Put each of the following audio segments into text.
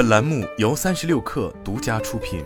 本栏目由三十六氪独家出品。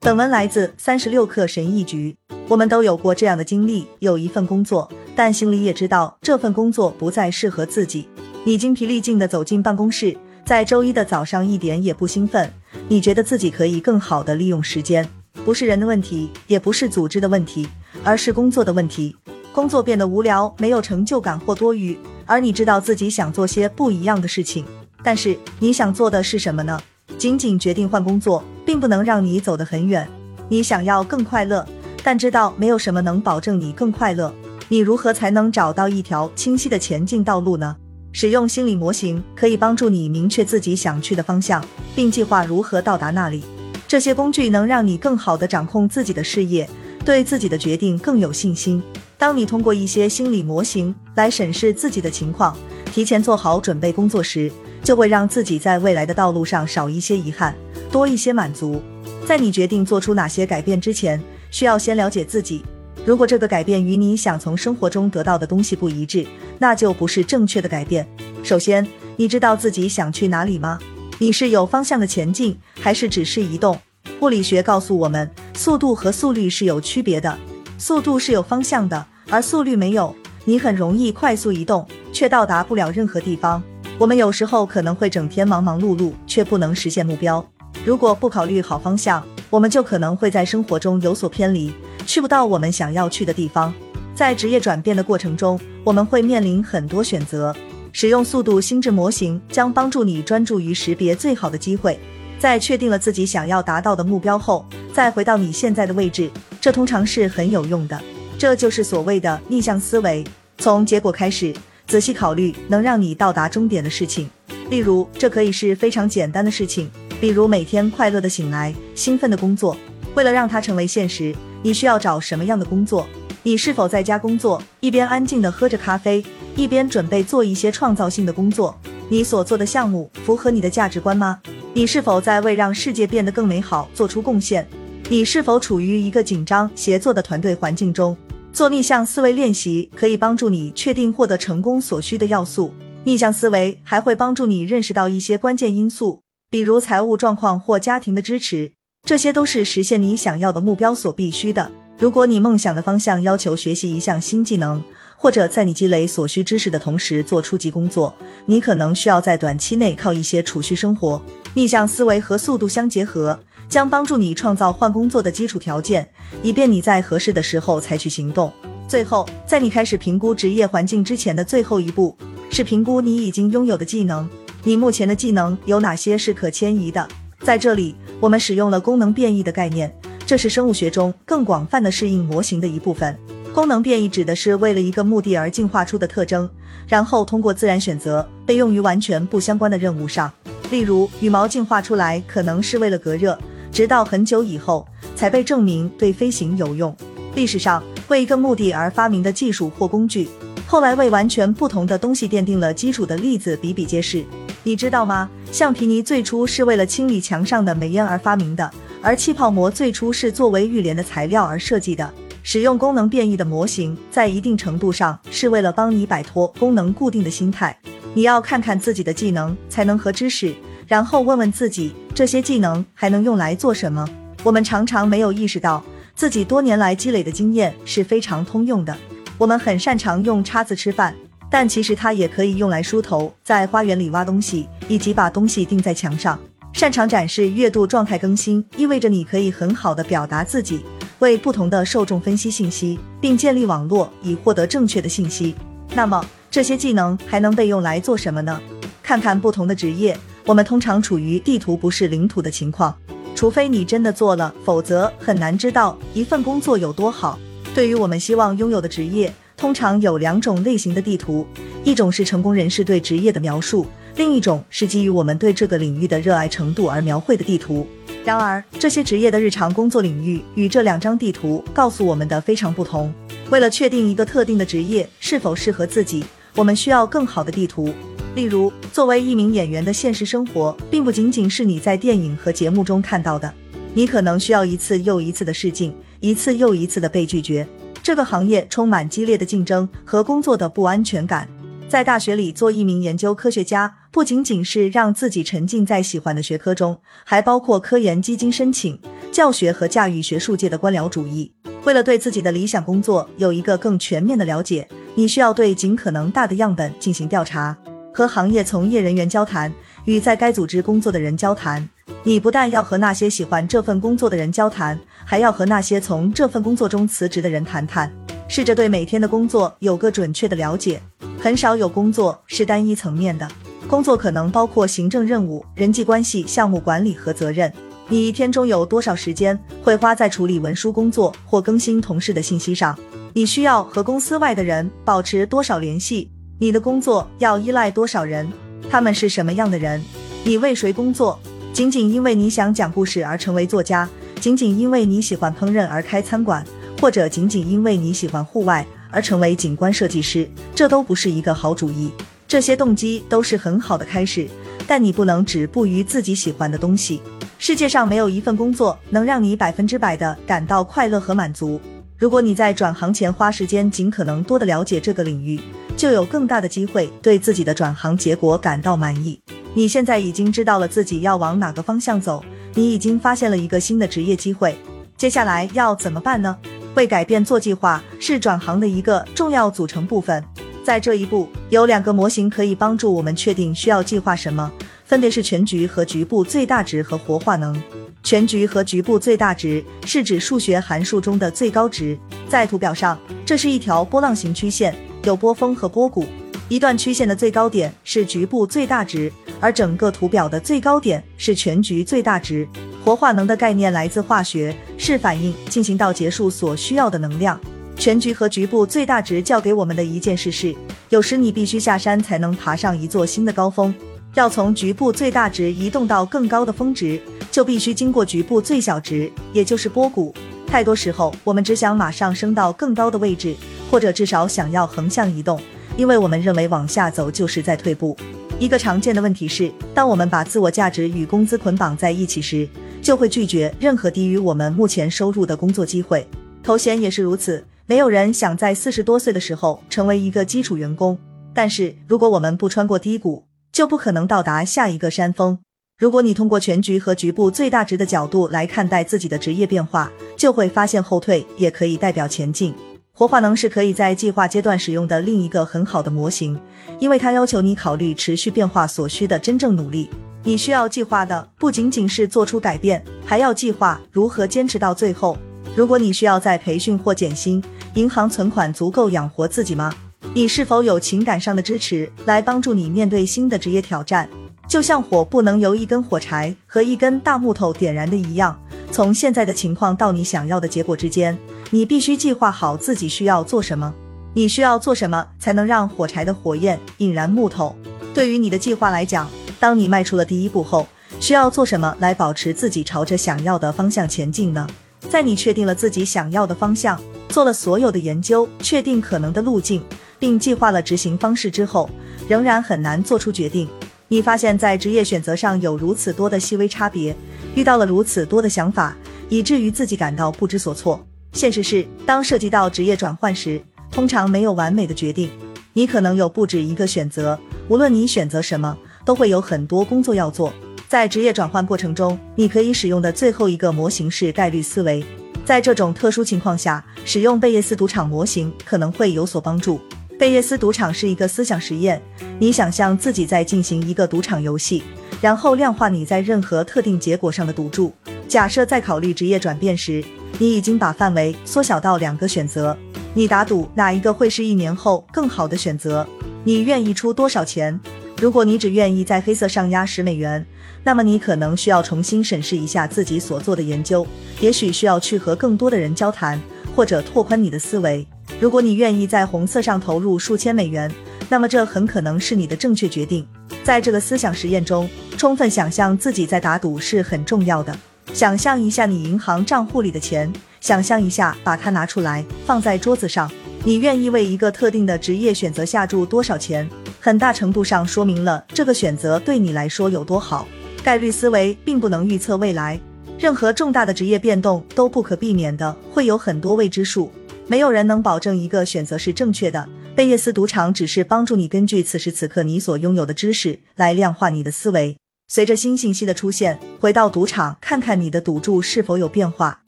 本文来自三十六氪神译局。我们都有过这样的经历：有一份工作，但心里也知道这份工作不再适合自己。你精疲力尽地走进办公室，在周一的早上一点也不兴奋。你觉得自己可以更好地利用时间，不是人的问题，也不是组织的问题，而是工作的问题。工作变得无聊，没有成就感或多余，而你知道自己想做些不一样的事情。但是你想做的是什么呢？仅仅决定换工作，并不能让你走得很远。你想要更快乐，但知道没有什么能保证你更快乐。你如何才能找到一条清晰的前进道路呢？使用心理模型可以帮助你明确自己想去的方向，并计划如何到达那里。这些工具能让你更好地掌控自己的事业，对自己的决定更有信心。当你通过一些心理模型来审视自己的情况，提前做好准备工作时，就会让自己在未来的道路上少一些遗憾，多一些满足。在你决定做出哪些改变之前，需要先了解自己。如果这个改变与你想从生活中得到的东西不一致，那就不是正确的改变。首先，你知道自己想去哪里吗？你是有方向的前进，还是只是移动？物理学告诉我们，速度和速率是有区别的，速度是有方向的。而速率没有，你很容易快速移动，却到达不了任何地方。我们有时候可能会整天忙忙碌碌，却不能实现目标。如果不考虑好方向，我们就可能会在生活中有所偏离，去不到我们想要去的地方。在职业转变的过程中，我们会面临很多选择。使用速度心智模型将帮助你专注于识别最好的机会。在确定了自己想要达到的目标后，再回到你现在的位置，这通常是很有用的。这就是所谓的逆向思维，从结果开始，仔细考虑能让你到达终点的事情。例如，这可以是非常简单的事情，比如每天快乐的醒来，兴奋的工作。为了让它成为现实，你需要找什么样的工作？你是否在家工作，一边安静的喝着咖啡，一边准备做一些创造性的工作？你所做的项目符合你的价值观吗？你是否在为让世界变得更美好做出贡献？你是否处于一个紧张协作的团队环境中？做逆向思维练习可以帮助你确定获得成功所需的要素。逆向思维还会帮助你认识到一些关键因素，比如财务状况或家庭的支持，这些都是实现你想要的目标所必须的。如果你梦想的方向要求学习一项新技能，或者在你积累所需知识的同时做初级工作，你可能需要在短期内靠一些储蓄生活。逆向思维和速度相结合。将帮助你创造换工作的基础条件，以便你在合适的时候采取行动。最后，在你开始评估职业环境之前的最后一步，是评估你已经拥有的技能。你目前的技能有哪些是可迁移的？在这里，我们使用了功能变异的概念，这是生物学中更广泛的适应模型的一部分。功能变异指的是为了一个目的而进化出的特征，然后通过自然选择被用于完全不相关的任务上。例如，羽毛进化出来可能是为了隔热。直到很久以后才被证明对飞行有用。历史上为一个目的而发明的技术或工具，后来为完全不同的东西奠定了基础的例子比比皆是。你知道吗？橡皮泥最初是为了清理墙上的煤烟而发明的，而气泡膜最初是作为浴帘的材料而设计的。使用功能变异的模型，在一定程度上是为了帮你摆脱功能固定的心态。你要看看自己的技能、才能和知识。然后问问自己，这些技能还能用来做什么？我们常常没有意识到，自己多年来积累的经验是非常通用的。我们很擅长用叉子吃饭，但其实它也可以用来梳头，在花园里挖东西，以及把东西钉在墙上。擅长展示月度状态更新，意味着你可以很好的表达自己，为不同的受众分析信息，并建立网络以获得正确的信息。那么，这些技能还能被用来做什么呢？看看不同的职业。我们通常处于地图不是领土的情况，除非你真的做了，否则很难知道一份工作有多好。对于我们希望拥有的职业，通常有两种类型的地图，一种是成功人士对职业的描述，另一种是基于我们对这个领域的热爱程度而描绘的地图。然而，这些职业的日常工作领域与这两张地图告诉我们的非常不同。为了确定一个特定的职业是否适合自己，我们需要更好的地图。例如，作为一名演员的现实生活，并不仅仅是你在电影和节目中看到的。你可能需要一次又一次的试镜，一次又一次的被拒绝。这个行业充满激烈的竞争和工作的不安全感。在大学里做一名研究科学家，不仅仅是让自己沉浸在喜欢的学科中，还包括科研基金申请、教学和驾驭学术界的官僚主义。为了对自己的理想工作有一个更全面的了解，你需要对尽可能大的样本进行调查，和行业从业人员交谈，与在该组织工作的人交谈。你不但要和那些喜欢这份工作的人交谈，还要和那些从这份工作中辞职的人谈谈，试着对每天的工作有个准确的了解。很少有工作是单一层面的，工作可能包括行政任务、人际关系、项目管理和责任。你一天中有多少时间会花在处理文书工作或更新同事的信息上？你需要和公司外的人保持多少联系？你的工作要依赖多少人？他们是什么样的人？你为谁工作？仅仅因为你想讲故事而成为作家，仅仅因为你喜欢烹饪而开餐馆，或者仅仅因为你喜欢户外？而成为景观设计师，这都不是一个好主意。这些动机都是很好的开始，但你不能止步于自己喜欢的东西。世界上没有一份工作能让你百分之百的感到快乐和满足。如果你在转行前花时间尽可能多的了解这个领域，就有更大的机会对自己的转行结果感到满意。你现在已经知道了自己要往哪个方向走，你已经发现了一个新的职业机会。接下来要怎么办呢？为改变做计划是转行的一个重要组成部分。在这一步，有两个模型可以帮助我们确定需要计划什么，分别是全局和局部最大值和活化能。全局和局部最大值是指数学函数中的最高值。在图表上，这是一条波浪形曲线，有波峰和波谷。一段曲线的最高点是局部最大值，而整个图表的最高点是全局最大值。活化能的概念来自化学，是反应进行到结束所需要的能量。全局和局部最大值教给我们的一件事是：有时你必须下山才能爬上一座新的高峰。要从局部最大值移动到更高的峰值，就必须经过局部最小值，也就是波谷。太多时候，我们只想马上升到更高的位置，或者至少想要横向移动，因为我们认为往下走就是在退步。一个常见的问题是，当我们把自我价值与工资捆绑在一起时，就会拒绝任何低于我们目前收入的工作机会，头衔也是如此。没有人想在四十多岁的时候成为一个基础员工，但是如果我们不穿过低谷，就不可能到达下一个山峰。如果你通过全局和局部最大值的角度来看待自己的职业变化，就会发现后退也可以代表前进。活化能是可以在计划阶段使用的另一个很好的模型，因为它要求你考虑持续变化所需的真正努力。你需要计划的不仅仅是做出改变，还要计划如何坚持到最后。如果你需要再培训或减薪，银行存款足够养活自己吗？你是否有情感上的支持来帮助你面对新的职业挑战？就像火不能由一根火柴和一根大木头点燃的一样，从现在的情况到你想要的结果之间，你必须计划好自己需要做什么。你需要做什么才能让火柴的火焰引燃木头？对于你的计划来讲。当你迈出了第一步后，需要做什么来保持自己朝着想要的方向前进呢？在你确定了自己想要的方向，做了所有的研究，确定可能的路径，并计划了执行方式之后，仍然很难做出决定。你发现，在职业选择上有如此多的细微差别，遇到了如此多的想法，以至于自己感到不知所措。现实是，当涉及到职业转换时，通常没有完美的决定。你可能有不止一个选择，无论你选择什么。都会有很多工作要做，在职业转换过程中，你可以使用的最后一个模型是概率思维。在这种特殊情况下，使用贝叶斯赌场模型可能会有所帮助。贝叶斯赌场是一个思想实验，你想象自己在进行一个赌场游戏，然后量化你在任何特定结果上的赌注。假设在考虑职业转变时，你已经把范围缩小到两个选择，你打赌哪一个会是一年后更好的选择？你愿意出多少钱？如果你只愿意在黑色上压十美元，那么你可能需要重新审视一下自己所做的研究，也许需要去和更多的人交谈，或者拓宽你的思维。如果你愿意在红色上投入数千美元，那么这很可能是你的正确决定。在这个思想实验中，充分想象自己在打赌是很重要的。想象一下你银行账户里的钱，想象一下把它拿出来放在桌子上，你愿意为一个特定的职业选择下注多少钱？很大程度上说明了这个选择对你来说有多好。概率思维并不能预测未来，任何重大的职业变动都不可避免的会有很多未知数，没有人能保证一个选择是正确的，贝叶斯赌场只是帮助你根据此时此刻你所拥有的知识来量化你的思维。随着新信息的出现，回到赌场看看你的赌注是否有变化。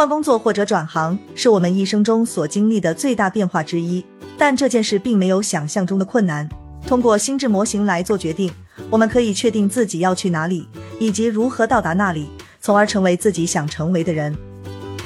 换工作或者转行是我们一生中所经历的最大变化之一，但这件事并没有想象中的困难。通过心智模型来做决定，我们可以确定自己要去哪里，以及如何到达那里，从而成为自己想成为的人。